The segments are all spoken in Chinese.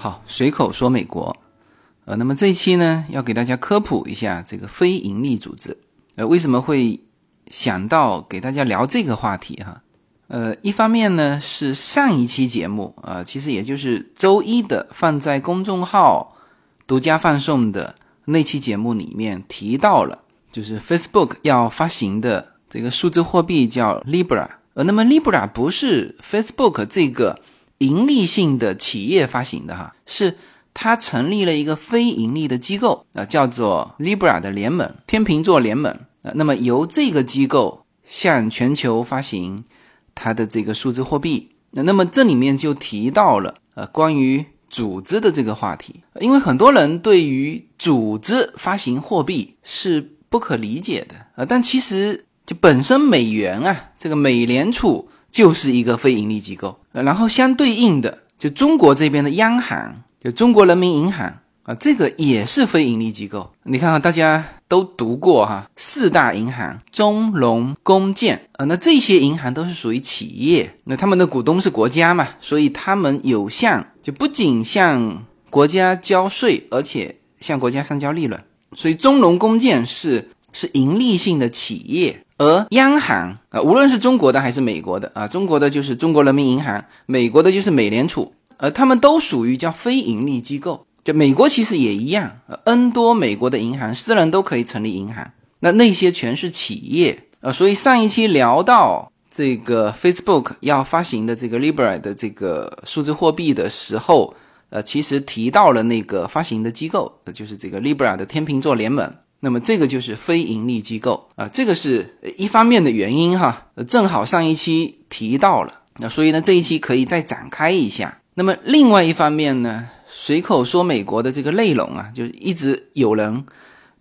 好，随口说美国，呃，那么这一期呢，要给大家科普一下这个非盈利组织，呃，为什么会想到给大家聊这个话题哈？呃，一方面呢是上一期节目啊，其实也就是周一的放在公众号独家放送的那期节目里面提到了，就是 Facebook 要发行的这个数字货币叫 Libra，呃，那么 Libra 不是 Facebook 这个。盈利性的企业发行的哈，是它成立了一个非盈利的机构啊，叫做 Libra 的联盟，天秤座联盟啊。那么由这个机构向全球发行它的这个数字货币。那那么这里面就提到了呃关于组织的这个话题，因为很多人对于组织发行货币是不可理解的啊。但其实就本身美元啊，这个美联储。就是一个非盈利机构，然后相对应的，就中国这边的央行，就中国人民银行啊，这个也是非盈利机构。你看看，大家都读过哈，四大银行，中农工建啊，那这些银行都是属于企业，那他们的股东是国家嘛，所以他们有向，就不仅向国家交税，而且向国家上交利润，所以中农工建是是盈利性的企业。而央行啊，无论是中国的还是美国的啊，中国的就是中国人民银行，美国的就是美联储，呃，他们都属于叫非盈利机构。就美国其实也一样，N 多美国的银行，私人都可以成立银行，那那些全是企业呃。所以上一期聊到这个 Facebook 要发行的这个 Libra 的这个数字货币的时候，呃，其实提到了那个发行的机构，就是这个 Libra 的天秤座联盟。那么这个就是非盈利机构啊，这个是一方面的原因哈，正好上一期提到了，那所以呢这一期可以再展开一下。那么另外一方面呢，随口说美国的这个内容啊，就是一直有人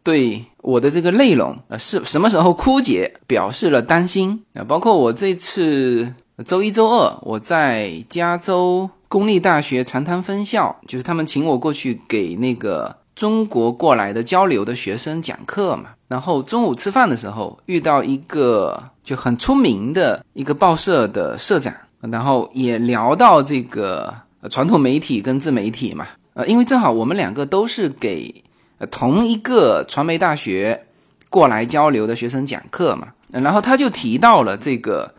对我的这个内容啊是什么时候枯竭表示了担心啊，包括我这次周一周二我在加州公立大学长滩分校，就是他们请我过去给那个。中国过来的交流的学生讲课嘛，然后中午吃饭的时候遇到一个就很出名的一个报社的社长，然后也聊到这个传统媒体跟自媒体嘛，呃，因为正好我们两个都是给同一个传媒大学过来交流的学生讲课嘛，然后他就提到了这个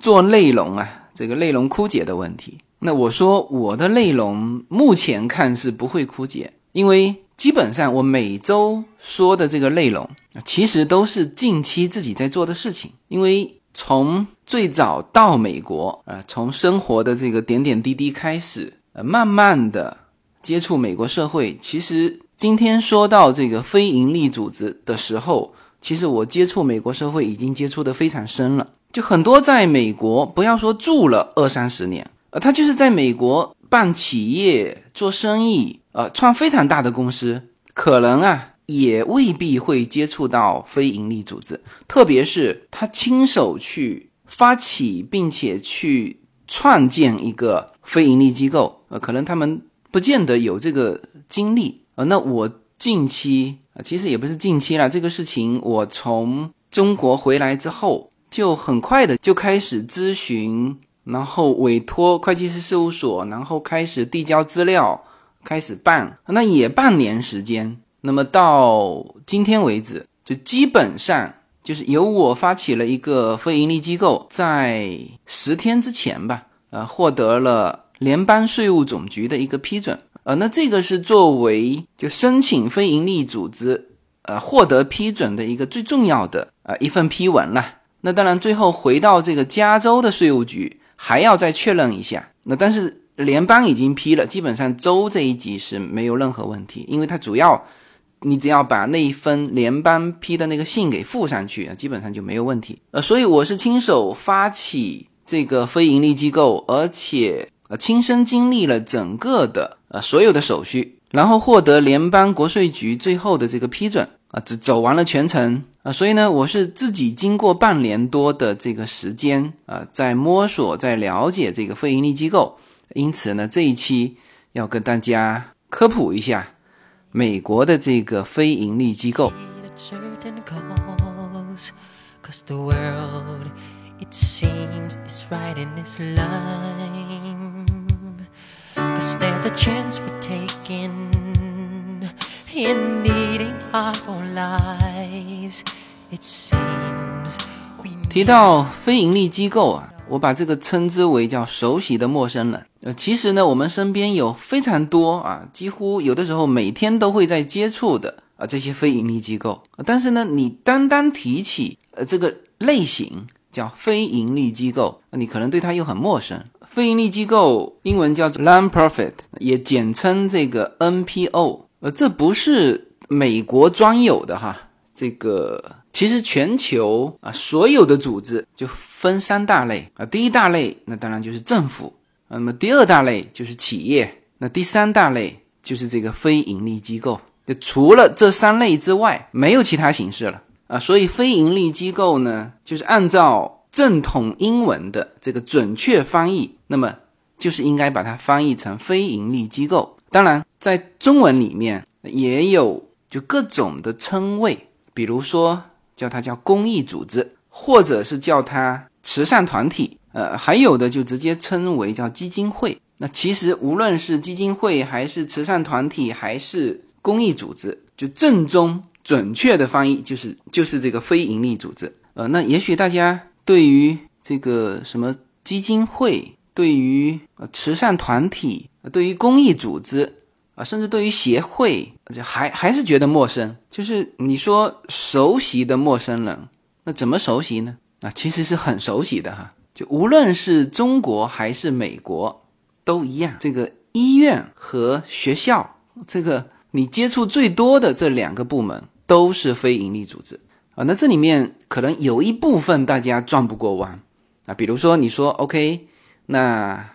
做内容啊，这个内容枯竭的问题。那我说我的内容目前看是不会枯竭，因为。基本上，我每周说的这个内容，其实都是近期自己在做的事情。因为从最早到美国，啊，从生活的这个点点滴滴开始，呃，慢慢的接触美国社会。其实今天说到这个非盈利组织的时候，其实我接触美国社会已经接触的非常深了。就很多在美国，不要说住了二三十年，呃，他就是在美国办企业、做生意。呃，创非常大的公司，可能啊，也未必会接触到非盈利组织，特别是他亲手去发起并且去创建一个非盈利机构，呃，可能他们不见得有这个精力。呃，那我近期啊，其实也不是近期了，这个事情我从中国回来之后，就很快的就开始咨询，然后委托会计师事务所，然后开始递交资料。开始办，那也半年时间。那么到今天为止，就基本上就是由我发起了一个非盈利机构，在十天之前吧，呃，获得了联邦税务总局的一个批准。呃，那这个是作为就申请非盈利组织，呃，获得批准的一个最重要的呃一份批文了。那当然，最后回到这个加州的税务局，还要再确认一下。那但是。联邦已经批了，基本上州这一级是没有任何问题，因为它主要你只要把那一封联邦批的那个信给附上去啊，基本上就没有问题。呃，所以我是亲手发起这个非盈利机构，而且呃亲身经历了整个的呃所有的手续，然后获得联邦国税局最后的这个批准啊，走走完了全程啊，所以呢，我是自己经过半年多的这个时间啊，在摸索，在了解这个非盈利机构。因此呢，这一期要跟大家科普一下美国的这个非盈利机构。In needing lives. It seems. 提到非盈利机构啊，我把这个称之为叫熟悉的陌生人。呃，其实呢，我们身边有非常多啊，几乎有的时候每天都会在接触的啊这些非盈利机构。但是呢，你单单提起呃这个类型叫非盈利机构，你可能对它又很陌生。非盈利机构英文叫做 non-profit，也简称这个 NPO。呃，这不是美国专有的哈，这个。其实全球啊，所有的组织就分三大类啊。第一大类，那当然就是政府；那么第二大类就是企业；那第三大类就是这个非盈利机构。就除了这三类之外，没有其他形式了啊。所以非盈利机构呢，就是按照正统英文的这个准确翻译，那么就是应该把它翻译成非盈利机构。当然，在中文里面也有就各种的称谓，比如说。叫它叫公益组织，或者是叫它慈善团体，呃，还有的就直接称为叫基金会。那其实无论是基金会，还是慈善团体，还是公益组织，就正宗准确的翻译就是就是这个非盈利组织。呃，那也许大家对于这个什么基金会，对于慈善团体，对于公益组织。啊，甚至对于协会，还还是觉得陌生。就是你说熟悉的陌生人，那怎么熟悉呢？啊，其实是很熟悉的哈。就无论是中国还是美国，都一样。这个医院和学校，这个你接触最多的这两个部门都是非营利组织啊。那这里面可能有一部分大家转不过弯啊。比如说你说 OK，那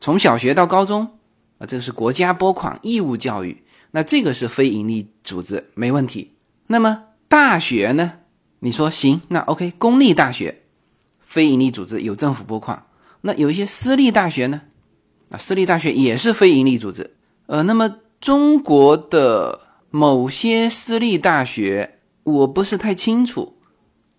从小学到高中。啊，这个是国家拨款义务教育，那这个是非营利组织，没问题。那么大学呢？你说行，那 OK，公立大学，非营利组织有政府拨款。那有一些私立大学呢？啊，私立大学也是非营利组织。呃，那么中国的某些私立大学，我不是太清楚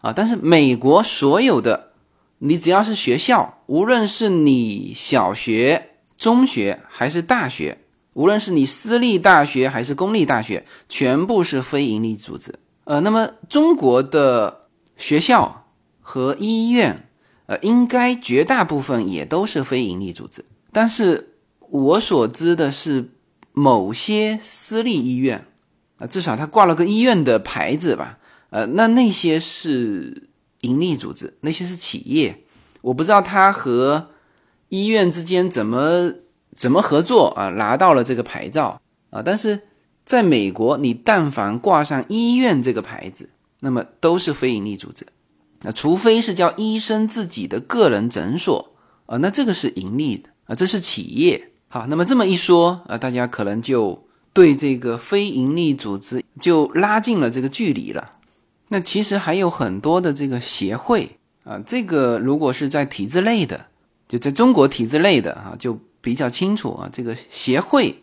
啊。但是美国所有的，你只要是学校，无论是你小学。中学还是大学，无论是你私立大学还是公立大学，全部是非营利组织。呃，那么中国的学校和医院，呃，应该绝大部分也都是非营利组织。但是我所知的是，某些私立医院，啊，至少他挂了个医院的牌子吧，呃，那那些是盈利组织，那些是企业，我不知道他和。医院之间怎么怎么合作啊？拿到了这个牌照啊！但是在美国，你但凡挂上医院这个牌子，那么都是非营利组织。那除非是叫医生自己的个人诊所啊，那这个是盈利的啊，这是企业。好，那么这么一说啊，大家可能就对这个非盈利组织就拉近了这个距离了。那其实还有很多的这个协会啊，这个如果是在体制内的。就在中国体制内的啊，就比较清楚啊，这个协会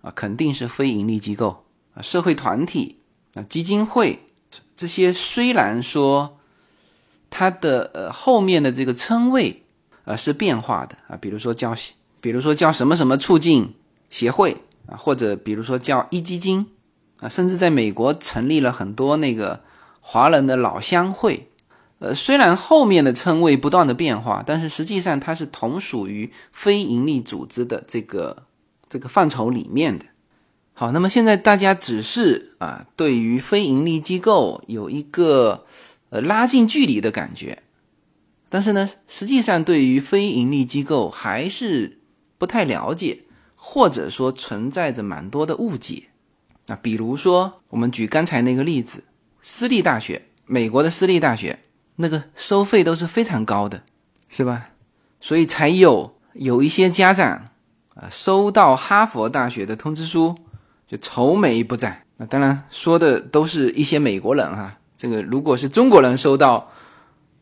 啊肯定是非盈利机构啊，社会团体啊，基金会这些虽然说它的呃后面的这个称谓啊是变化的啊，比如说叫比如说叫什么什么促进协会啊，或者比如说叫一基金啊，甚至在美国成立了很多那个华人的老乡会。呃，虽然后面的称谓不断的变化，但是实际上它是同属于非营利组织的这个这个范畴里面的。好，那么现在大家只是啊，对于非盈利机构有一个呃拉近距离的感觉，但是呢，实际上对于非盈利机构还是不太了解，或者说存在着蛮多的误解。那比如说，我们举刚才那个例子，私立大学，美国的私立大学。那个收费都是非常高的，是吧？所以才有有一些家长啊，收到哈佛大学的通知书就愁眉不展。那当然说的都是一些美国人哈。这个如果是中国人收到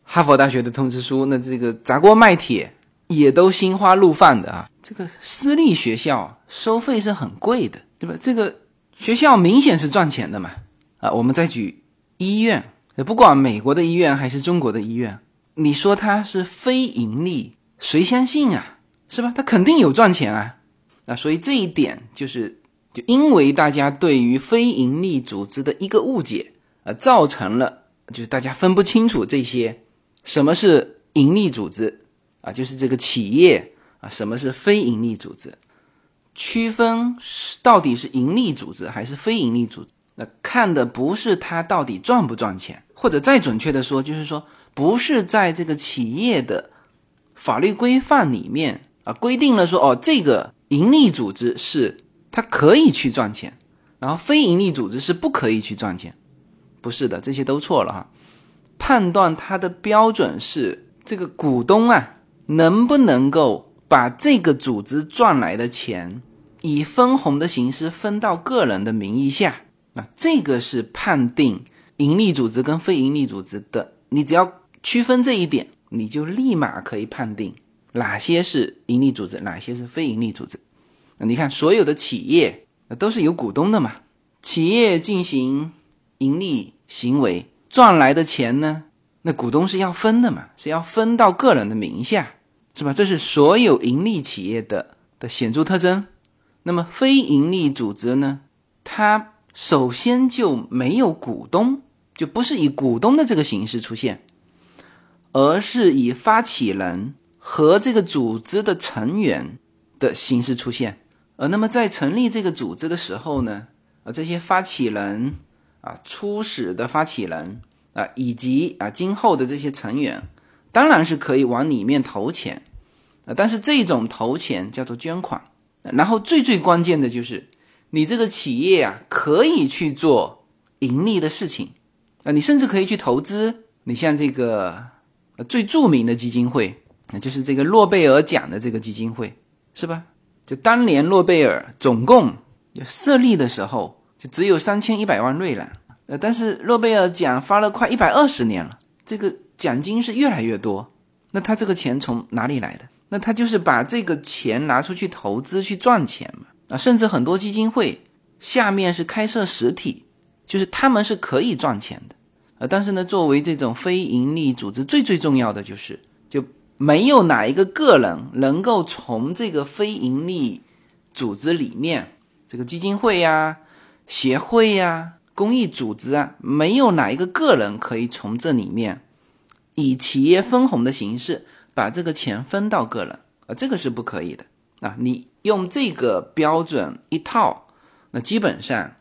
哈佛大学的通知书，那这个砸锅卖铁也都心花怒放的啊。这个私立学校收费是很贵的，对吧？这个学校明显是赚钱的嘛。啊，我们再举医院。不管美国的医院还是中国的医院，你说它是非盈利，谁相信啊？是吧？它肯定有赚钱啊。啊，所以这一点就是就因为大家对于非盈利组织的一个误解，呃，造成了就是大家分不清楚这些什么是盈利组织啊，就是这个企业啊，什么是非盈利组织，区分到底是盈利组织还是非盈利组织，那看的不是它到底赚不赚钱，或者再准确的说，就是说不是在这个企业的法律规范里面啊规定了说哦这个。盈利组织是它可以去赚钱，然后非盈利组织是不可以去赚钱，不是的，这些都错了哈。判断它的标准是这个股东啊能不能够把这个组织赚来的钱以分红的形式分到个人的名义下，那，这个是判定盈利组织跟非盈利组织的。你只要区分这一点，你就立马可以判定。哪些是盈利组织，哪些是非盈利组织？那你看，所有的企业都是有股东的嘛？企业进行盈利行为赚来的钱呢，那股东是要分的嘛？是要分到个人的名下，是吧？这是所有盈利企业的的显著特征。那么非盈利组织呢？它首先就没有股东，就不是以股东的这个形式出现，而是以发起人。和这个组织的成员的形式出现，呃，那么在成立这个组织的时候呢，啊，这些发起人啊，初始的发起人啊，以及啊今后的这些成员，当然是可以往里面投钱，啊，但是这种投钱叫做捐款，然后最最关键的就是，你这个企业啊，可以去做盈利的事情，啊，你甚至可以去投资，你像这个最著名的基金会。那就是这个诺贝尔奖的这个基金会，是吧？就当年诺贝尔总共设立的时候，只有三千一百万瑞郎。呃，但是诺贝尔奖发了快一百二十年了，这个奖金是越来越多。那他这个钱从哪里来的？那他就是把这个钱拿出去投资去赚钱嘛。啊，甚至很多基金会下面是开设实体，就是他们是可以赚钱的。呃，但是呢，作为这种非盈利组织，最最重要的就是就。没有哪一个个人能够从这个非盈利组织里面，这个基金会呀、协会呀、公益组织啊，没有哪一个个人可以从这里面以企业分红的形式把这个钱分到个人啊，这个是不可以的啊！你用这个标准一套，那基本上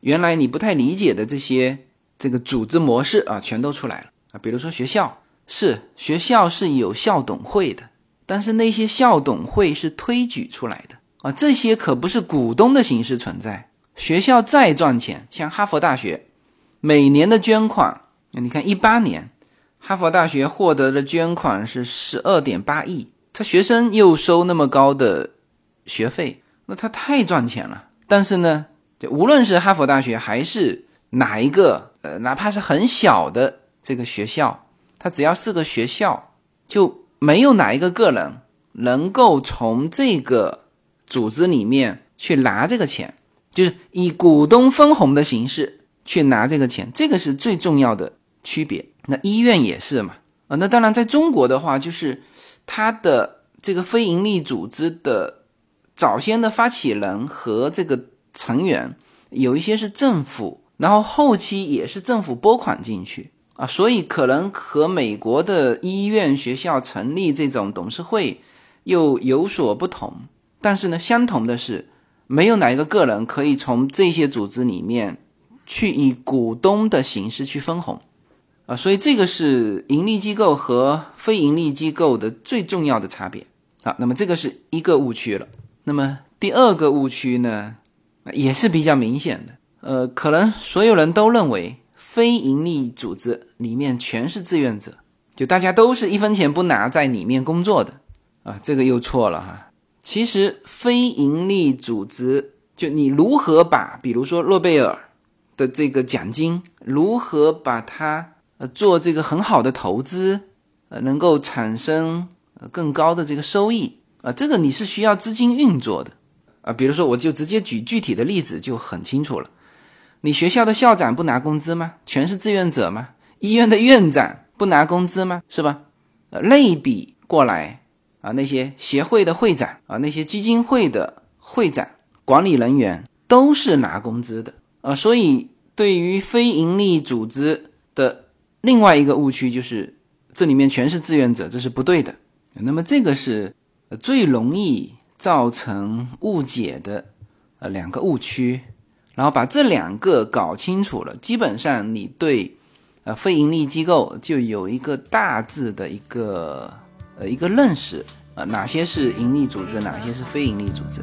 原来你不太理解的这些这个组织模式啊，全都出来了啊，比如说学校。是学校是有校董会的，但是那些校董会是推举出来的啊，这些可不是股东的形式存在。学校再赚钱，像哈佛大学每年的捐款，你看一八年哈佛大学获得的捐款是十二点八亿，他学生又收那么高的学费，那他太赚钱了。但是呢，就无论是哈佛大学还是哪一个呃，哪怕是很小的这个学校。它只要是个学校，就没有哪一个个人能够从这个组织里面去拿这个钱，就是以股东分红的形式去拿这个钱，这个是最重要的区别。那医院也是嘛，啊，那当然在中国的话，就是它的这个非营利组织的早先的发起人和这个成员有一些是政府，然后后期也是政府拨款进去。啊，所以可能和美国的医院、学校成立这种董事会又有所不同，但是呢，相同的是，没有哪一个个人可以从这些组织里面去以股东的形式去分红，啊，所以这个是盈利机构和非盈利机构的最重要的差别。好，那么这个是一个误区了。那么第二个误区呢，也是比较明显的，呃，可能所有人都认为。非盈利组织里面全是志愿者，就大家都是一分钱不拿在里面工作的啊，这个又错了哈。其实非盈利组织，就你如何把，比如说诺贝尔的这个奖金，如何把它呃做这个很好的投资，呃能够产生呃更高的这个收益啊，这个你是需要资金运作的啊。比如说，我就直接举具体的例子就很清楚了。你学校的校长不拿工资吗？全是志愿者吗？医院的院长不拿工资吗？是吧？呃，类比过来啊，那些协会的会长啊，那些基金会的会长、管理人员都是拿工资的啊，所以对于非盈利组织的另外一个误区就是，这里面全是志愿者，这是不对的。那么这个是最容易造成误解的呃两个误区，然后把这两个搞清楚了，基本上你对呃非盈利机构就有一个大致的一个呃一个认识啊，哪些是盈利组织，哪些是非盈利组织。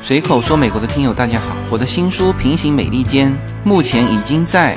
随口说美国的听友，大家好，我的新书《平行美利坚》目前已经在。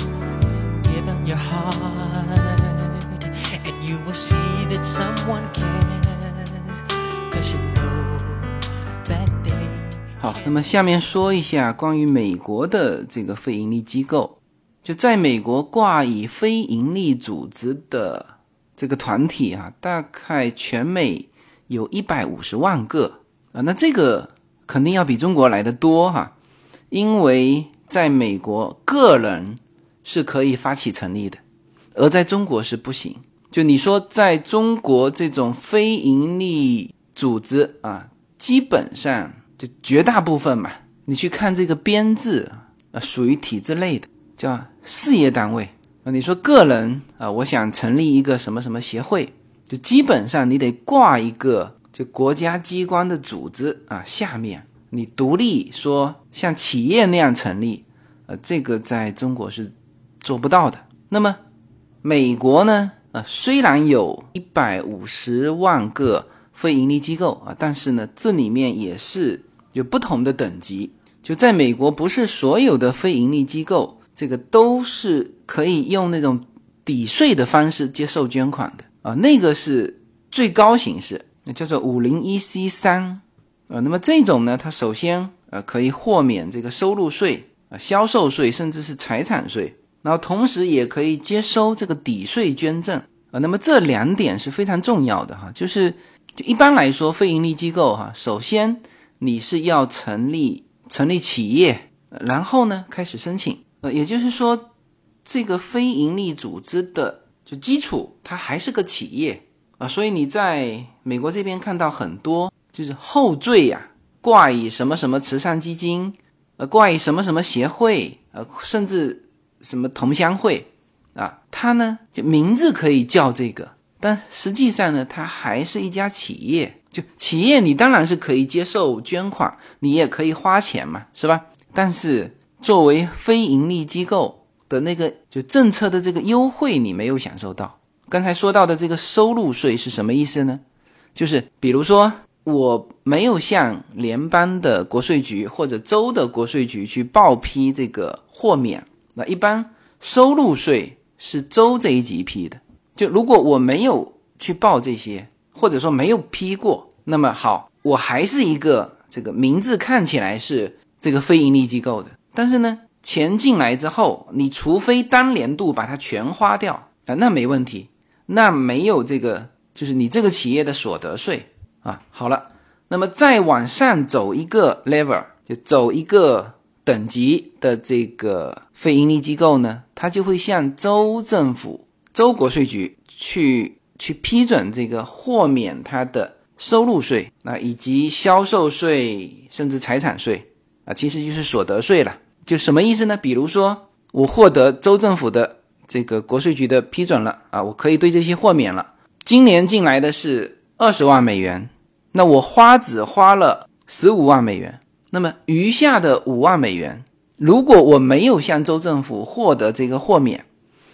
那么下面说一下关于美国的这个非盈利机构，就在美国挂以非盈利组织的这个团体啊，大概全美有一百五十万个。啊，那这个肯定要比中国来的多哈，因为在美国个人是可以发起成立的，而在中国是不行。就你说，在中国这种非盈利组织啊，基本上就绝大部分嘛，你去看这个编制啊，属于体制类的，叫事业单位啊。你说个人啊，我想成立一个什么什么协会，就基本上你得挂一个就国家机关的组织啊，下面你独立说像企业那样成立，呃，这个在中国是做不到的。那么美国呢？啊，虽然有一百五十万个非盈利机构啊，但是呢，这里面也是有不同的等级。就在美国，不是所有的非盈利机构这个都是可以用那种抵税的方式接受捐款的啊，那个是最高形式，那叫做五零一 C 三啊。那么这种呢，它首先呃可以豁免这个收入税啊、销售税，甚至是财产税。然后同时也可以接收这个抵税捐赠啊，那么这两点是非常重要的哈，就是就一般来说非盈利机构哈，首先你是要成立成立企业，然后呢开始申请，呃，也就是说这个非盈利组织的就基础它还是个企业啊，所以你在美国这边看到很多就是后缀呀挂以什么什么慈善基金，呃，挂以什么什么协会，呃，甚至。什么同乡会啊？它呢，就名字可以叫这个，但实际上呢，它还是一家企业。就企业，你当然是可以接受捐款，你也可以花钱嘛，是吧？但是作为非盈利机构的那个就政策的这个优惠，你没有享受到。刚才说到的这个收入税是什么意思呢？就是比如说，我没有向联邦的国税局或者州的国税局去报批这个豁免。那一般收入税是州这一级批的，就如果我没有去报这些，或者说没有批过，那么好，我还是一个这个名字看起来是这个非盈利机构的，但是呢，钱进来之后，你除非当年度把它全花掉啊，那没问题，那没有这个就是你这个企业的所得税啊。好了，那么再往上走一个 level，就走一个。等级的这个非盈利机构呢，它就会向州政府、州国税局去去批准这个豁免它的收入税，那以及销售税，甚至财产税啊，其实就是所得税了。就什么意思呢？比如说我获得州政府的这个国税局的批准了啊，我可以对这些豁免了。今年进来的是二十万美元，那我花只花了十五万美元。那么余下的五万美元，如果我没有向州政府获得这个豁免，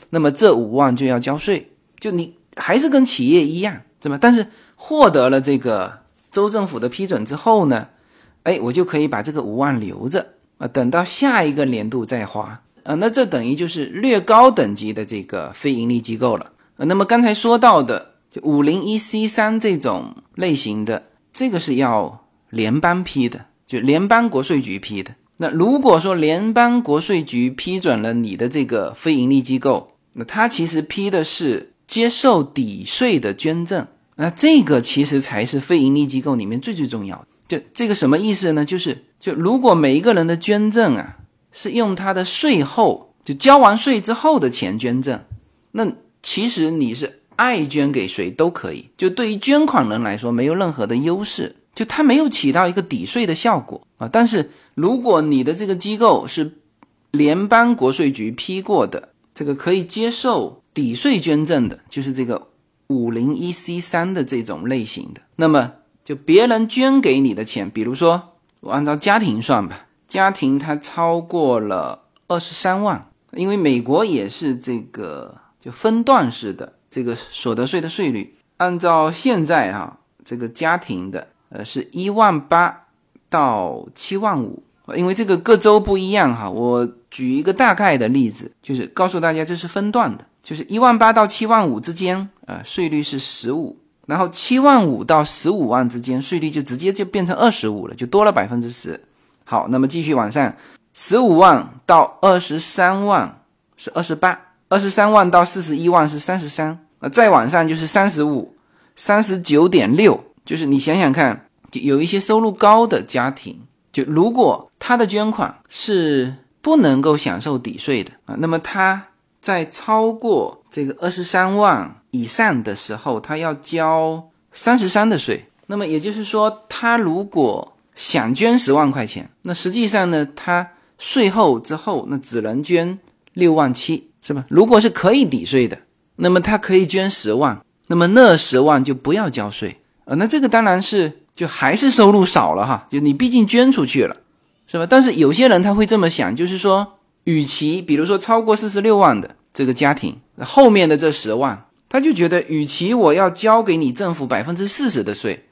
那么这五万就要交税，就你还是跟企业一样，对吧？但是获得了这个州政府的批准之后呢，哎，我就可以把这个五万留着啊，等到下一个年度再花啊。那这等于就是略高等级的这个非盈利机构了。那么刚才说到的就五零一 C 三这种类型的，这个是要联邦批的，就联邦国税局批的。那如果说联邦国税局批准了你的这个非盈利机构，那他其实批的是接受抵税的捐赠，那这个其实才是非盈利机构里面最最重要的。就这个什么意思呢？就是就如果每一个人的捐赠啊，是用他的税后就交完税之后的钱捐赠，那其实你是爱捐给谁都可以。就对于捐款人来说，没有任何的优势，就他没有起到一个抵税的效果啊。但是如果你的这个机构是联邦国税局批过的。这个可以接受抵税捐赠的，就是这个五零一 C 三的这种类型的。那么，就别人捐给你的钱，比如说我按照家庭算吧，家庭它超过了二十三万，因为美国也是这个就分段式的这个所得税的税率，按照现在哈，这个家庭的呃是一万八到七万五。因为这个各州不一样哈，我举一个大概的例子，就是告诉大家这是分段的，就是一万八到七万五之间，呃，税率是十五，然后七万五到十五万之间，税率就直接就变成二十五了，就多了百分之十。好，那么继续往上，十五万到二十三万是二十八，二十三万到四十一万是三十三，那再往上就是三十五，三十九点六，就是你想想看，就有一些收入高的家庭。就如果他的捐款是不能够享受抵税的啊，那么他在超过这个二十三万以上的时候，他要交三十三的税。那么也就是说，他如果想捐十万块钱，那实际上呢，他税后之后那只能捐六万七，是吧？如果是可以抵税的，那么他可以捐十万，那么那十万就不要交税啊。那这个当然是。就还是收入少了哈，就你毕竟捐出去了，是吧？但是有些人他会这么想，就是说，与其比如说超过四十六万的这个家庭后面的这十万，他就觉得，与其我要交给你政府百分之四十的税，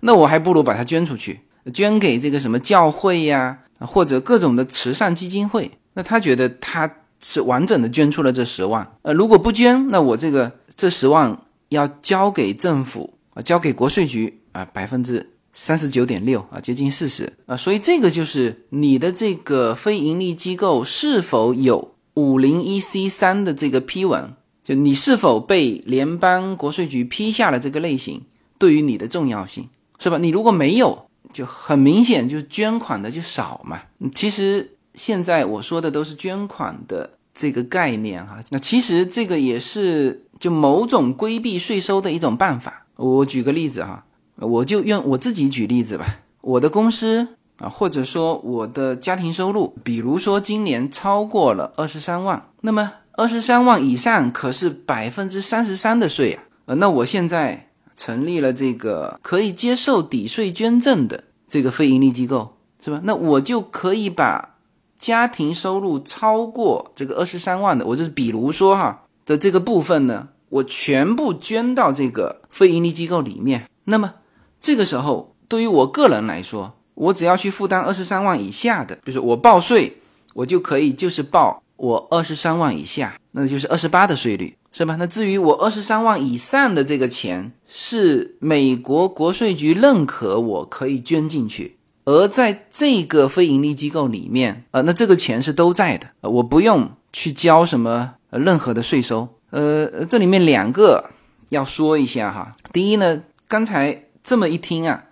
那我还不如把它捐出去，捐给这个什么教会呀，或者各种的慈善基金会。那他觉得他是完整的捐出了这十万，呃，如果不捐，那我这个这十万要交给政府啊，交给国税局啊，百分之。三十九点六啊，接近四十啊，所以这个就是你的这个非盈利机构是否有五零一 C 三的这个批文，就你是否被联邦国税局批下了这个类型，对于你的重要性是吧？你如果没有，就很明显就捐款的就少嘛。其实现在我说的都是捐款的这个概念哈，那其实这个也是就某种规避税收的一种办法。我举个例子哈。我就用我自己举例子吧，我的公司啊，或者说我的家庭收入，比如说今年超过了二十三万，那么二十三万以上可是百分之三十三的税啊，呃，那我现在成立了这个可以接受抵税捐赠的这个非盈利机构，是吧？那我就可以把家庭收入超过这个二十三万的，我就是比如说哈的这个部分呢，我全部捐到这个非盈利机构里面，那么。这个时候，对于我个人来说，我只要去负担二十三万以下的，就是我报税，我就可以就是报我二十三万以下，那就是二十八的税率，是吧？那至于我二十三万以上的这个钱，是美国国税局认可我可以捐进去，而在这个非盈利机构里面，呃，那这个钱是都在的，我不用去交什么任何的税收。呃，这里面两个要说一下哈，第一呢，刚才。这么一听啊，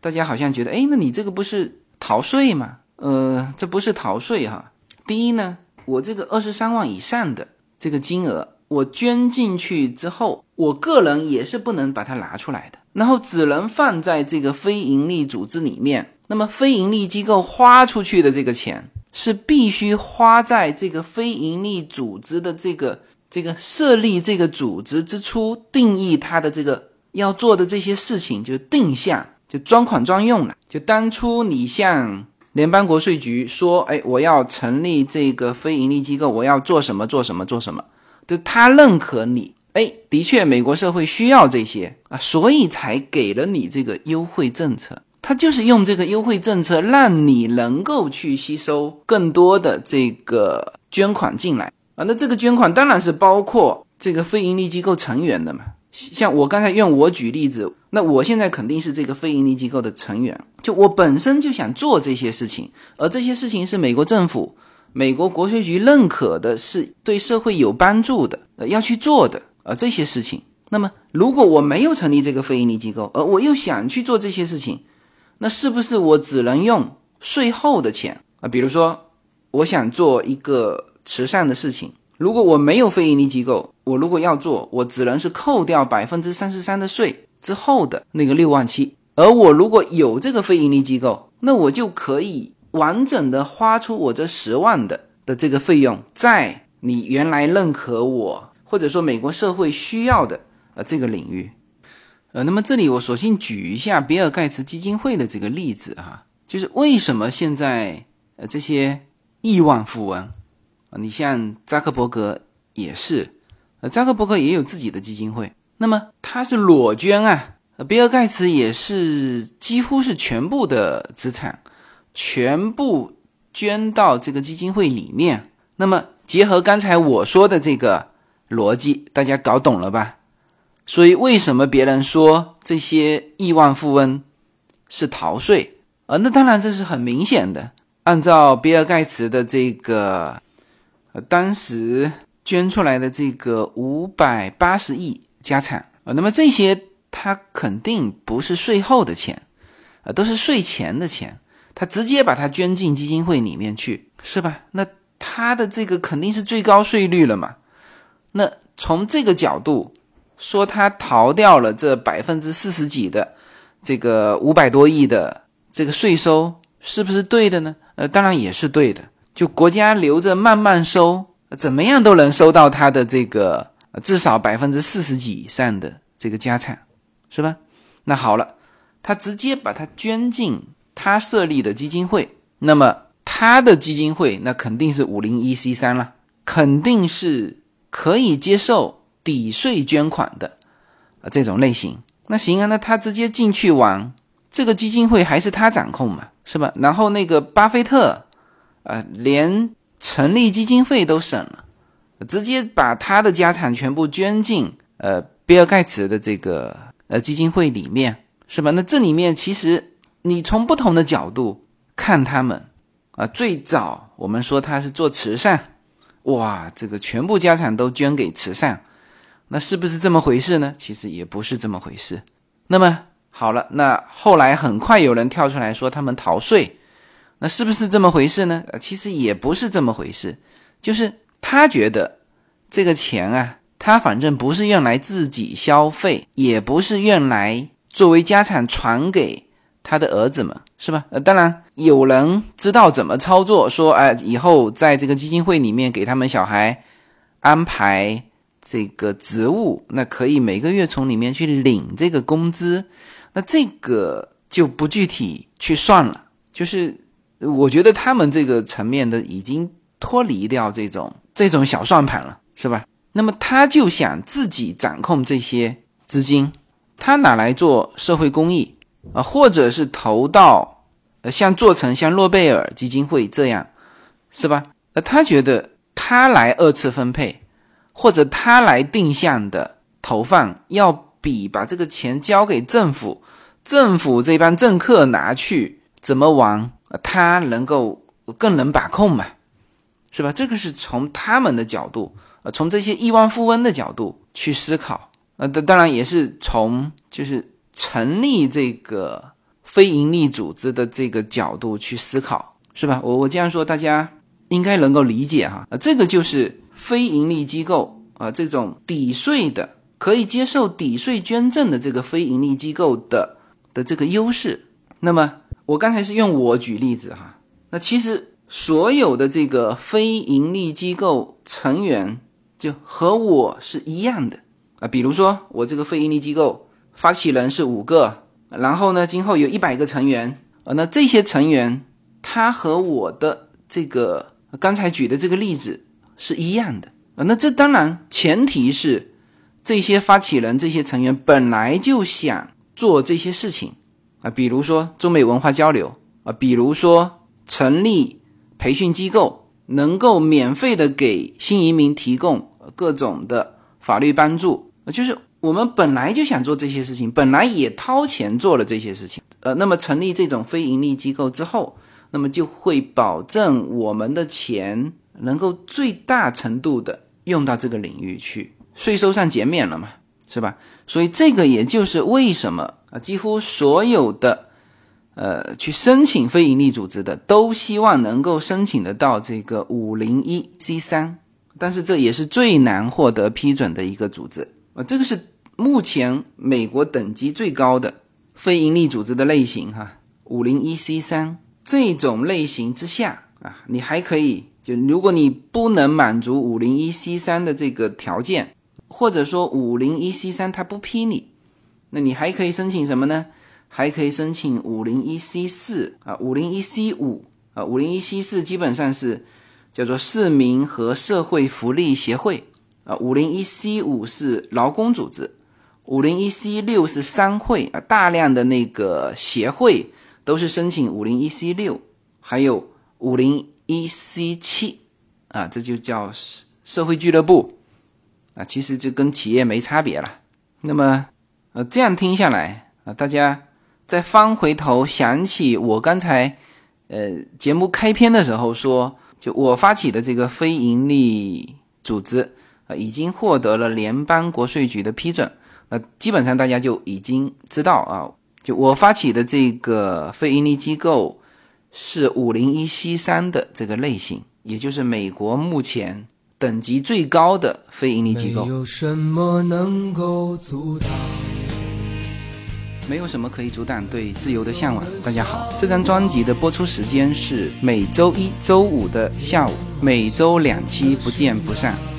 大家好像觉得，哎，那你这个不是逃税吗？呃，这不是逃税哈。第一呢，我这个二十三万以上的这个金额，我捐进去之后，我个人也是不能把它拿出来的，然后只能放在这个非盈利组织里面。那么非盈利机构花出去的这个钱，是必须花在这个非盈利组织的这个这个设立这个组织之初定义它的这个。要做的这些事情就定向，就专款专用了。就当初你向联邦国税局说：“哎，我要成立这个非盈利机构，我要做什么做什么做什么。”就他认可你，哎，的确，美国社会需要这些啊，所以才给了你这个优惠政策。他就是用这个优惠政策，让你能够去吸收更多的这个捐款进来啊。那这个捐款当然是包括这个非盈利机构成员的嘛。像我刚才用我举例子，那我现在肯定是这个非盈利机构的成员，就我本身就想做这些事情，而这些事情是美国政府、美国国税局认可的，是对社会有帮助的，呃，要去做的啊这些事情。那么，如果我没有成立这个非盈利机构，而我又想去做这些事情，那是不是我只能用税后的钱啊？比如说，我想做一个慈善的事情。如果我没有非盈利机构，我如果要做，我只能是扣掉百分之三十三的税之后的那个六万七。而我如果有这个非盈利机构，那我就可以完整的花出我这十万的的这个费用，在你原来认可我或者说美国社会需要的呃这个领域。呃，那么这里我索性举一下比尔盖茨基金会的这个例子哈，就是为什么现在呃这些亿万富翁。你像扎克伯格也是，呃，扎克伯格也有自己的基金会，那么他是裸捐啊，比尔盖茨也是几乎是全部的资产全部捐到这个基金会里面。那么结合刚才我说的这个逻辑，大家搞懂了吧？所以为什么别人说这些亿万富翁是逃税？啊，那当然这是很明显的，按照比尔盖茨的这个。呃当时捐出来的这个五百八十亿家产啊，那么这些他肯定不是税后的钱，啊，都是税前的钱，他直接把它捐进基金会里面去，是吧？那他的这个肯定是最高税率了嘛？那从这个角度说，他逃掉了这百分之四十几的这个五百多亿的这个税收，是不是对的呢？呃，当然也是对的。就国家留着慢慢收，怎么样都能收到他的这个至少百分之四十几以上的这个家产，是吧？那好了，他直接把它捐进他设立的基金会，那么他的基金会那肯定是五零一 C 三了，肯定是可以接受抵税捐款的啊这种类型。那行啊，那他直接进去玩，这个基金会还是他掌控嘛，是吧？然后那个巴菲特。啊，连成立基金会都省了，直接把他的家产全部捐进呃比尔盖茨的这个呃基金会里面，是吧？那这里面其实你从不同的角度看他们啊，最早我们说他是做慈善，哇，这个全部家产都捐给慈善，那是不是这么回事呢？其实也不是这么回事。那么好了，那后来很快有人跳出来说他们逃税。那是不是这么回事呢？其实也不是这么回事，就是他觉得这个钱啊，他反正不是用来自己消费，也不是用来作为家产传给他的儿子们，是吧？呃，当然有人知道怎么操作，说哎，以后在这个基金会里面给他们小孩安排这个职务，那可以每个月从里面去领这个工资，那这个就不具体去算了，就是。我觉得他们这个层面的已经脱离掉这种这种小算盘了，是吧？那么他就想自己掌控这些资金，他拿来做社会公益啊，或者是投到呃像做成像诺贝尔基金会这样，是吧？呃，他觉得他来二次分配，或者他来定向的投放，要比把这个钱交给政府，政府这帮政客拿去怎么玩？他能够更能把控嘛，是吧？这个是从他们的角度，呃，从这些亿万富翁的角度去思考，呃，当当然也是从就是成立这个非盈利组织的这个角度去思考，是吧？我我这样说，大家应该能够理解哈。啊，这个就是非盈利机构啊，这种抵税的可以接受抵税捐赠的这个非盈利机构的的这个优势。那么。我刚才是用我举例子哈，那其实所有的这个非盈利机构成员就和我是一样的啊。比如说我这个非盈利机构发起人是五个，然后呢，今后有一百个成员啊，那这些成员他和我的这个刚才举的这个例子是一样的啊。那这当然前提是这些发起人、这些成员本来就想做这些事情啊，比如说中美文化交流啊，比如说成立培训机构，能够免费的给新移民提供各种的法律帮助，就是我们本来就想做这些事情，本来也掏钱做了这些事情。呃，那么成立这种非盈利机构之后，那么就会保证我们的钱能够最大程度的用到这个领域去。税收上减免了嘛，是吧？所以这个也就是为什么啊，几乎所有的呃去申请非营利组织的，都希望能够申请得到这个五零一 C 三，但是这也是最难获得批准的一个组织啊。这个是目前美国等级最高的非营利组织的类型哈，五零一 C 三这种类型之下啊，你还可以就如果你不能满足五零一 C 三的这个条件。或者说五零一 C 三它不批你，那你还可以申请什么呢？还可以申请五零一 C 四啊，五零一 C 五啊，五零一 C 四基本上是叫做市民和社会福利协会啊，五零一 C 五是劳工组织，五零一 C 六是商会啊，大量的那个协会都是申请五零一 C 六，还有五零一 C 七啊，这就叫社会俱乐部。啊，其实就跟企业没差别了。那么，呃，这样听下来啊，大家再翻回头想起我刚才，呃，节目开篇的时候说，就我发起的这个非盈利组织啊，已经获得了联邦国税局的批准。那基本上大家就已经知道啊，就我发起的这个非盈利机构是五零一 C 三的这个类型，也就是美国目前。等级最高的非盈利机构。没有什么能够阻挡，没有什么可以阻挡对自由的向往。大家好，这张专辑的播出时间是每周一周五的下午，每周两期，不见不散。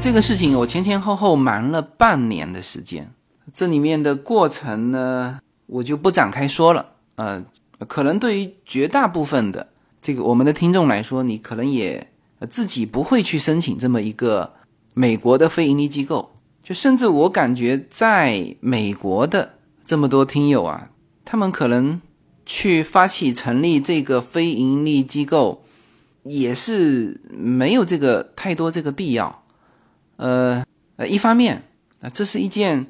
这个事情我前前后后忙了半年的时间，这里面的过程呢，我就不展开说了。呃，可能对于绝大部分的这个我们的听众来说，你可能也自己不会去申请这么一个美国的非盈利机构。就甚至我感觉，在美国的这么多听友啊，他们可能去发起成立这个非盈利机构，也是没有这个太多这个必要。呃呃，一方面啊，这是一件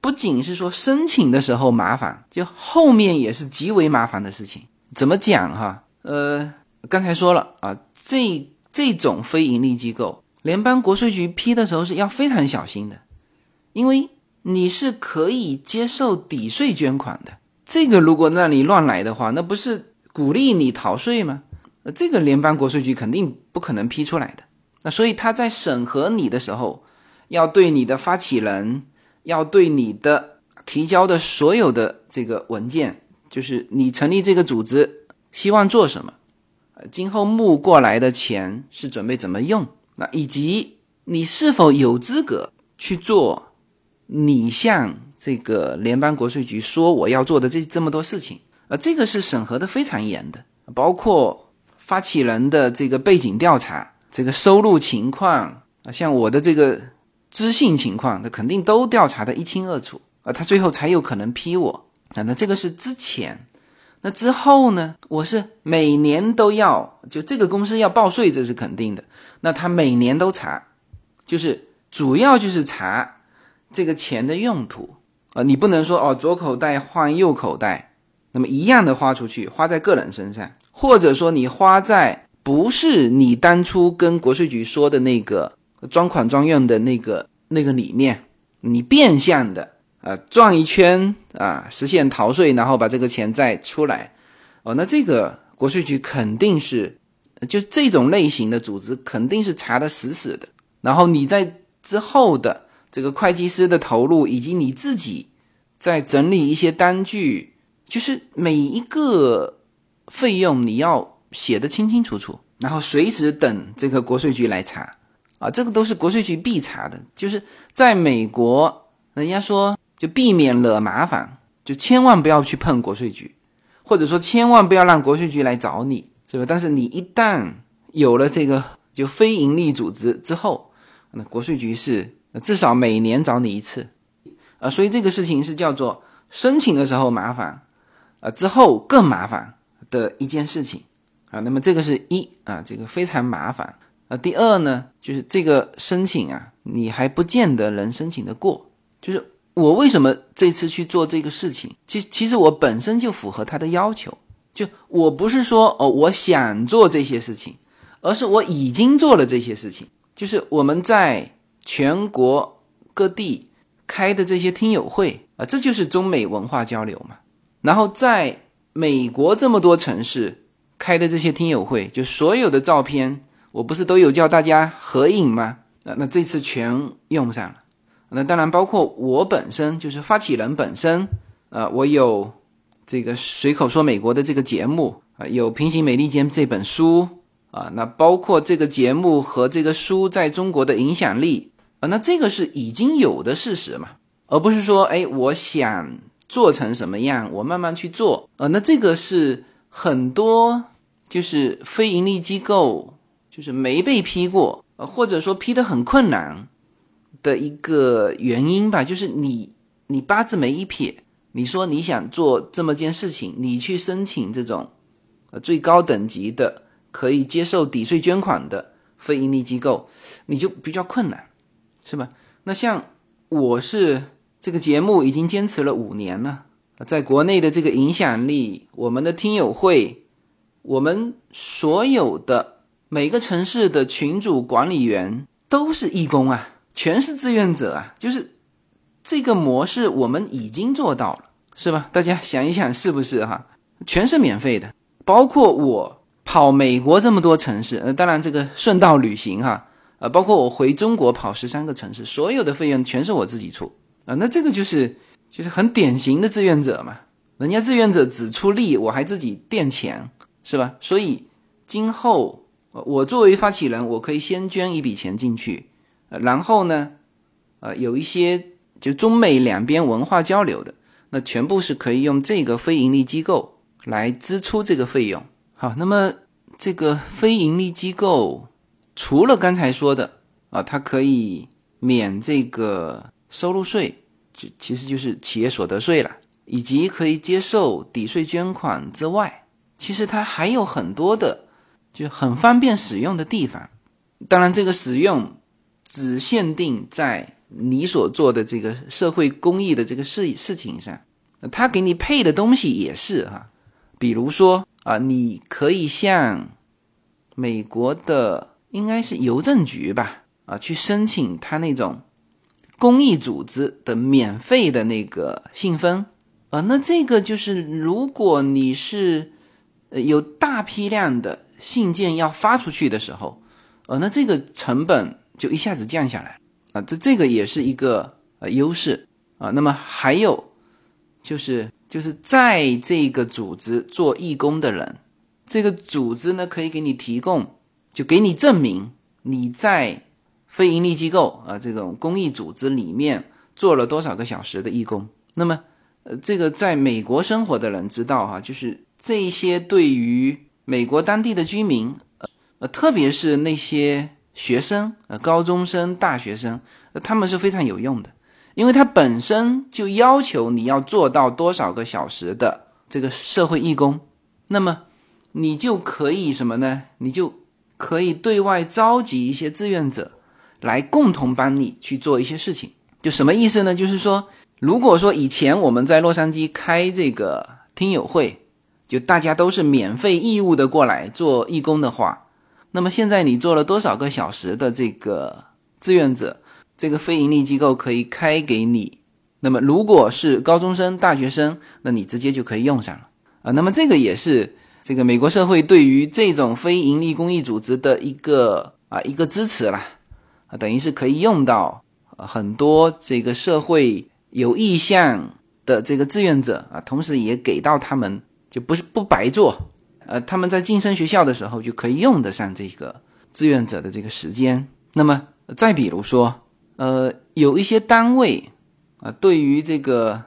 不仅是说申请的时候麻烦，就后面也是极为麻烦的事情。怎么讲哈？呃，刚才说了啊，这这种非盈利机构，联邦国税局批的时候是要非常小心的，因为你是可以接受抵税捐款的。这个如果让你乱来的话，那不是鼓励你逃税吗？呃，这个联邦国税局肯定不可能批出来的。那所以他在审核你的时候，要对你的发起人，要对你的提交的所有的这个文件，就是你成立这个组织希望做什么，今后募过来的钱是准备怎么用，那以及你是否有资格去做你向这个联邦国税局说我要做的这这么多事情，啊，这个是审核的非常严的，包括发起人的这个背景调查。这个收入情况啊，像我的这个知信情况，那肯定都调查的一清二楚啊，他最后才有可能批我啊。那这个是之前，那之后呢？我是每年都要，就这个公司要报税，这是肯定的。那他每年都查，就是主要就是查这个钱的用途啊，你不能说哦，左口袋换右口袋，那么一样的花出去，花在个人身上，或者说你花在不是你当初跟国税局说的那个专款专用的那个那个里面，你变相的啊转一圈啊，实现逃税，然后把这个钱再出来，哦，那这个国税局肯定是，就这种类型的组织肯定是查的死死的，然后你在之后的。这个会计师的投入，以及你自己在整理一些单据，就是每一个费用你要写的清清楚楚，然后随时等这个国税局来查啊，这个都是国税局必查的。就是在美国，人家说就避免惹麻烦，就千万不要去碰国税局，或者说千万不要让国税局来找你，是吧？但是你一旦有了这个就非盈利组织之后，那国税局是。至少每年找你一次，啊，所以这个事情是叫做申请的时候麻烦，啊，之后更麻烦的一件事情，啊，那么这个是一啊，这个非常麻烦，啊，第二呢，就是这个申请啊，你还不见得能申请得过，就是我为什么这次去做这个事情，其其实我本身就符合他的要求，就我不是说哦我想做这些事情，而是我已经做了这些事情，就是我们在。全国各地开的这些听友会啊，这就是中美文化交流嘛。然后在美国这么多城市开的这些听友会，就所有的照片，我不是都有叫大家合影吗？那那这次全用上了。那当然包括我本身就是发起人本身，呃，我有这个随口说美国的这个节目啊，有平行美利坚这本书啊，那包括这个节目和这个书在中国的影响力。啊，那这个是已经有的事实嘛，而不是说，哎，我想做成什么样，我慢慢去做。呃，那这个是很多就是非盈利机构就是没被批过，或者说批的很困难的一个原因吧，就是你你八字没一撇，你说你想做这么件事情，你去申请这种呃最高等级的可以接受抵税捐款的非盈利机构，你就比较困难。是吧？那像我是这个节目已经坚持了五年了，在国内的这个影响力，我们的听友会，我们所有的每个城市的群主管理员都是义工啊，全是志愿者啊，就是这个模式我们已经做到了，是吧？大家想一想是不是哈？全是免费的，包括我跑美国这么多城市，呃，当然这个顺道旅行哈。呃，包括我回中国跑十三个城市，所有的费用全是我自己出啊。那这个就是就是很典型的志愿者嘛，人家志愿者只出力，我还自己垫钱，是吧？所以今后我作为发起人，我可以先捐一笔钱进去，呃然后呢，呃，有一些就中美两边文化交流的，那全部是可以用这个非盈利机构来支出这个费用。好，那么这个非盈利机构。除了刚才说的啊，它可以免这个收入税，就其实就是企业所得税了，以及可以接受抵税捐款之外，其实它还有很多的就很方便使用的地方。当然，这个使用只限定在你所做的这个社会公益的这个事事情上，它给你配的东西也是哈，比如说啊，你可以向美国的。应该是邮政局吧，啊，去申请他那种公益组织的免费的那个信封，啊，那这个就是如果你是有大批量的信件要发出去的时候，呃，那这个成本就一下子降下来，啊，这这个也是一个呃优势啊。那么还有就是就是在这个组织做义工的人，这个组织呢可以给你提供。就给你证明你在非盈利机构啊这种公益组织里面做了多少个小时的义工。那么，呃，这个在美国生活的人知道哈，就是这些对于美国当地的居民，呃，特别是那些学生，呃，高中生、大学生，他们是非常有用的，因为他本身就要求你要做到多少个小时的这个社会义工，那么你就可以什么呢？你就可以对外召集一些志愿者，来共同帮你去做一些事情。就什么意思呢？就是说，如果说以前我们在洛杉矶开这个听友会，就大家都是免费义务的过来做义工的话，那么现在你做了多少个小时的这个志愿者，这个非盈利机构可以开给你。那么如果是高中生、大学生，那你直接就可以用上了啊。那么这个也是这个美国社会对于这种非盈利公益组织的一个啊一个支持啦，啊，等于是可以用到。很多这个社会有意向的这个志愿者啊，同时也给到他们，就不是不白做，呃，他们在晋升学校的时候就可以用得上这个志愿者的这个时间。那么再比如说，呃，有一些单位啊，对于这个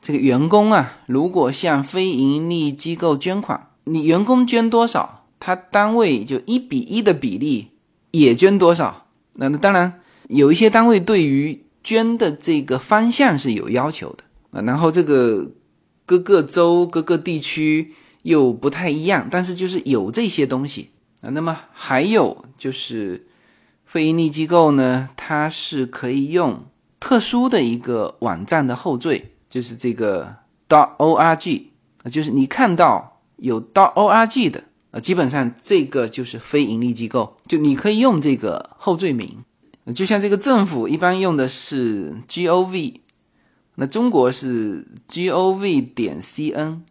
这个员工啊，如果向非盈利机构捐款，你员工捐多少，他单位就一比一的比例也捐多少。那那当然。有一些单位对于捐的这个方向是有要求的啊，然后这个各个州、各个地区又不太一样，但是就是有这些东西啊。那么还有就是非盈利机构呢，它是可以用特殊的一个网站的后缀，就是这个 dot org，就是你看到有 dot org 的啊，基本上这个就是非盈利机构，就你可以用这个后缀名。就像这个政府一般用的是 G O V，那中国是 G O V 点 C N，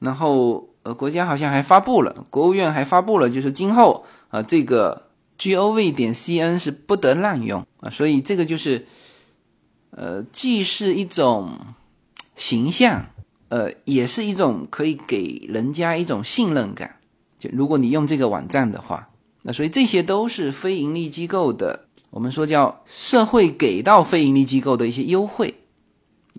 然后呃国家好像还发布了，国务院还发布了，就是今后啊这个 G O V 点 C N 是不得滥用啊，所以这个就是呃既是一种形象，呃也是一种可以给人家一种信任感，就如果你用这个网站的话，那所以这些都是非盈利机构的。我们说叫社会给到非盈利机构的一些优惠，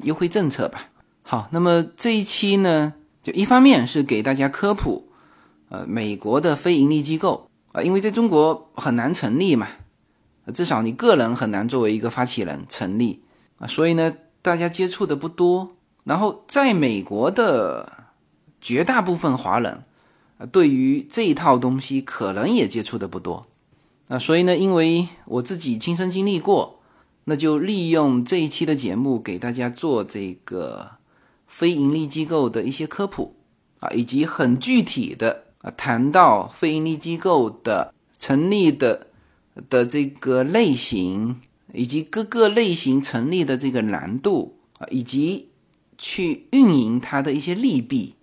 优惠政策吧。好，那么这一期呢，就一方面是给大家科普，呃，美国的非盈利机构啊，因为在中国很难成立嘛，至少你个人很难作为一个发起人成立啊，所以呢，大家接触的不多。然后在美国的绝大部分华人啊，对于这一套东西可能也接触的不多。啊所以呢，因为我自己亲身经历过，那就利用这一期的节目给大家做这个非盈利机构的一些科普啊，以及很具体的啊谈到非盈利机构的成立的的这个类型，以及各个类型成立的这个难度啊，以及去运营它的一些利弊。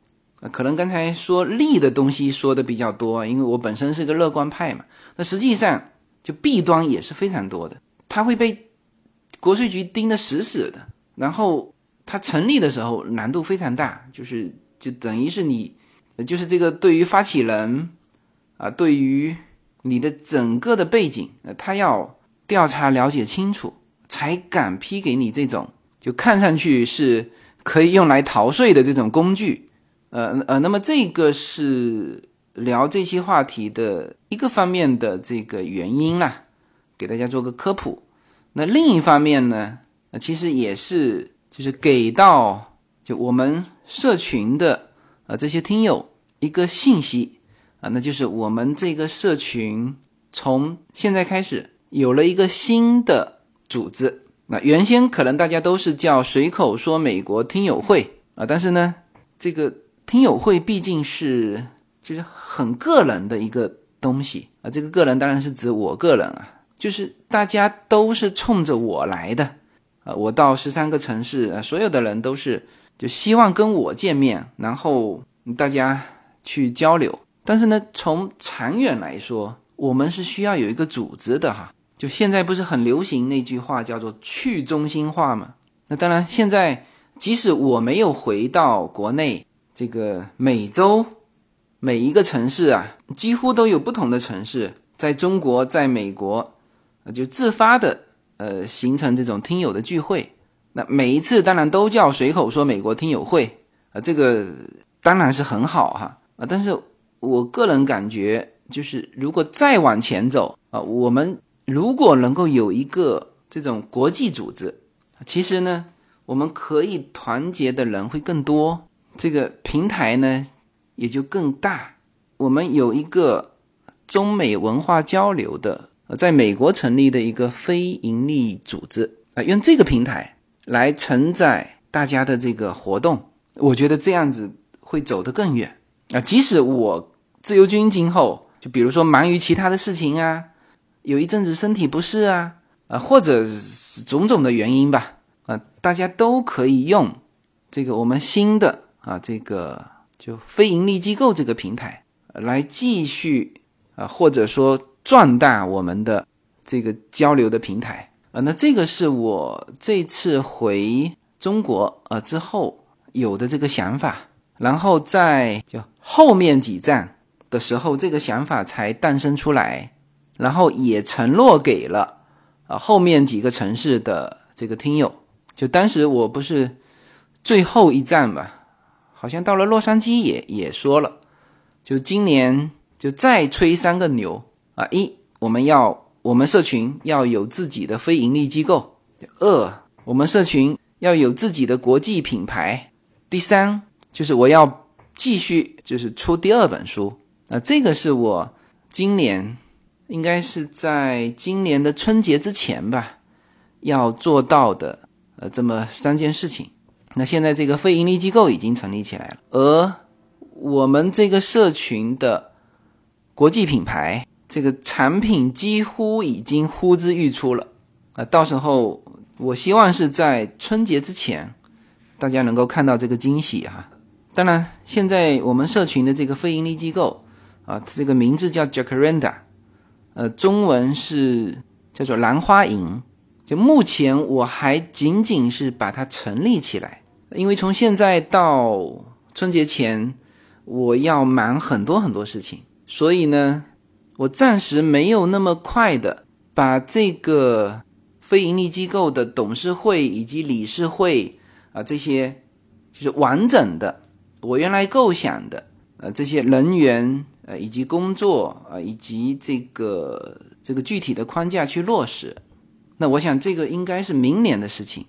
啊，可能刚才说利的东西说的比较多，因为我本身是个乐观派嘛。那实际上就弊端也是非常多的，它会被国税局盯得死死的。然后它成立的时候难度非常大，就是就等于是你，就是这个对于发起人啊，对于你的整个的背景，呃，他要调查了解清楚，才敢批给你这种就看上去是可以用来逃税的这种工具。呃呃，那么这个是聊这些话题的一个方面的这个原因啦，给大家做个科普。那另一方面呢，其实也是就是给到就我们社群的呃这些听友一个信息啊，那就是我们这个社群从现在开始有了一个新的组织。那原先可能大家都是叫随口说美国听友会啊，但是呢，这个。听友会毕竟是就是很个人的一个东西啊，这个个人当然是指我个人啊，就是大家都是冲着我来的啊，我到十三个城市啊，所有的人都是就希望跟我见面，然后大家去交流。但是呢，从长远来说，我们是需要有一个组织的哈。就现在不是很流行那句话叫做去中心化嘛？那当然，现在即使我没有回到国内。这个每周每一个城市啊，几乎都有不同的城市，在中国，在美国，就自发的呃形成这种听友的聚会。那每一次当然都叫随口说美国听友会啊，这个当然是很好哈啊。但是我个人感觉，就是如果再往前走啊，我们如果能够有一个这种国际组织，其实呢，我们可以团结的人会更多。这个平台呢，也就更大。我们有一个中美文化交流的，在美国成立的一个非盈利组织，啊，用这个平台来承载大家的这个活动，我觉得这样子会走得更远啊。即使我自由军今后就比如说忙于其他的事情啊，有一阵子身体不适啊，啊，或者种种的原因吧，啊，大家都可以用这个我们新的啊这个就非盈利机构这个平台来继续啊，或者说壮大我们的这个交流的平台。啊，那这个是我这次回中国呃之后有的这个想法，然后在就后面几站的时候，这个想法才诞生出来，然后也承诺给了啊后面几个城市的这个听友。就当时我不是最后一站吧，好像到了洛杉矶也也说了，就今年就再吹三个牛啊！一我们要。我们社群要有自己的非盈利机构。二，我们社群要有自己的国际品牌。第三，就是我要继续就是出第二本书。那这个是我今年应该是在今年的春节之前吧，要做到的呃这么三件事情。那现在这个非盈利机构已经成立起来了，而我们这个社群的国际品牌。这个产品几乎已经呼之欲出了，啊，到时候我希望是在春节之前，大家能够看到这个惊喜哈。当然，现在我们社群的这个非盈利机构啊，这个名字叫 Jacaranda，呃，中文是叫做兰花营。就目前我还仅仅是把它成立起来，因为从现在到春节前，我要忙很多很多事情，所以呢。我暂时没有那么快的把这个非盈利机构的董事会以及理事会啊这些就是完整的我原来构想的呃这些人员呃以及工作啊以及这个这个具体的框架去落实，那我想这个应该是明年的事情。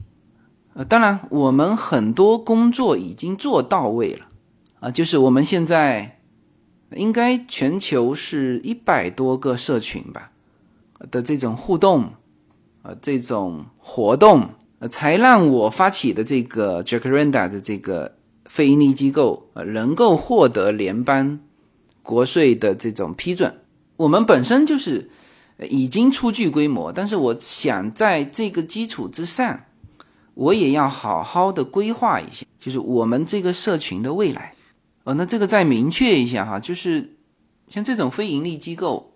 呃，当然我们很多工作已经做到位了啊，就是我们现在。应该全球是一百多个社群吧的这种互动，呃，这种活动，呃，才让我发起的这个 Jacaranda 的这个非营利机构，呃，能够获得联邦国税的这种批准。我们本身就是已经初具规模，但是我想在这个基础之上，我也要好好的规划一下，就是我们这个社群的未来。呃，那这个再明确一下哈，就是像这种非盈利机构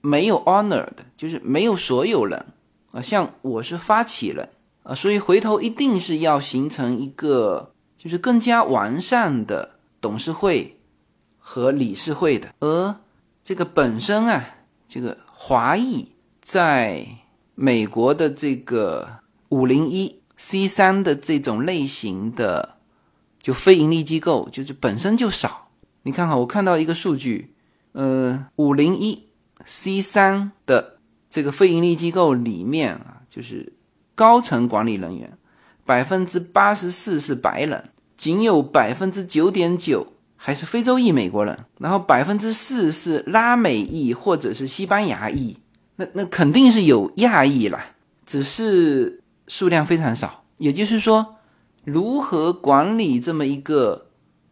没有 owner 的，就是没有所有人啊。像我是发起人啊，所以回头一定是要形成一个就是更加完善的董事会和理事会的。而这个本身啊，这个华裔在美国的这个五零一 C 三的这种类型的。就非盈利机构就是本身就少，你看哈，我看到一个数据，呃，五零一 C 三的这个非盈利机构里面啊，就是高层管理人员百分之八十四是白人，仅有百分之九点九还是非洲裔美国人，然后百分之四是拉美裔或者是西班牙裔，那那肯定是有亚裔啦，只是数量非常少，也就是说。如何管理这么一个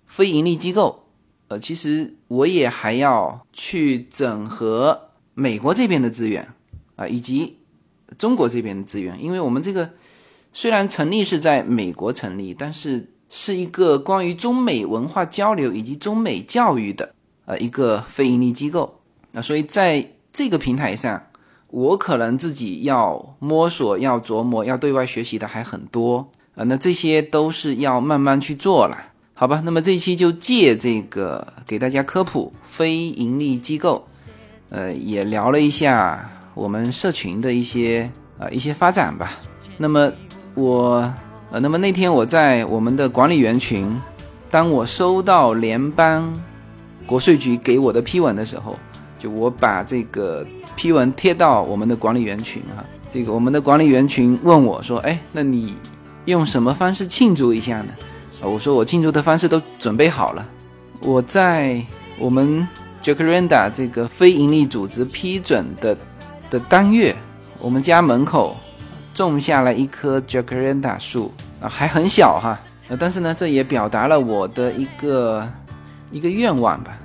非盈利机构？呃，其实我也还要去整合美国这边的资源啊，以及中国这边的资源，因为我们这个虽然成立是在美国成立，但是是一个关于中美文化交流以及中美教育的呃一个非盈利机构那所以在这个平台上，我可能自己要摸索、要琢磨、要对外学习的还很多。啊，那这些都是要慢慢去做了，好吧？那么这一期就借这个给大家科普非盈利机构，呃，也聊了一下我们社群的一些啊一些发展吧。那么我呃，那么那天我在我们的管理员群，当我收到联邦国税局给我的批文的时候，就我把这个批文贴到我们的管理员群啊，这个我们的管理员群问我说：“哎，那你？”用什么方式庆祝一下呢？啊，我说我庆祝的方式都准备好了。我在我们 Jacaranda 这个非盈利组织批准的的当月，我们家门口种下了一棵 Jacaranda 树啊，还很小哈，呃，但是呢，这也表达了我的一个一个愿望吧，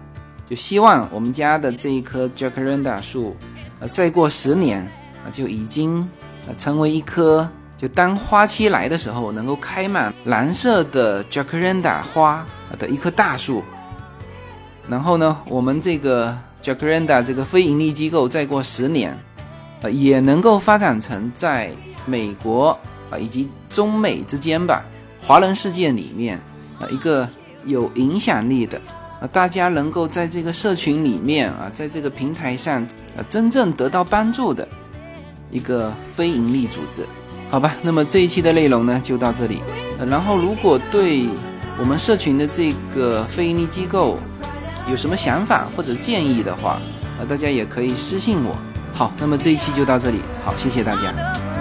就希望我们家的这一棵 Jacaranda 树，呃，再过十年啊，就已经啊成为一棵，就当花期来的时候，能够开满蓝色的 Jacaranda 花的一棵大树。然后呢，我们这个 Jacaranda 这个非盈利机构，再过十年，呃，也能够发展成在美国啊以及中美之间吧，华人世界里面啊一个有影响力的啊，大家能够在这个社群里面啊，在这个平台上啊真正得到帮助的一个非盈利组织，好吧？那么这一期的内容呢就到这里。然后如果对我们社群的这个非盈利机构，有什么想法或者建议的话，呃，大家也可以私信我。好，那么这一期就到这里，好，谢谢大家。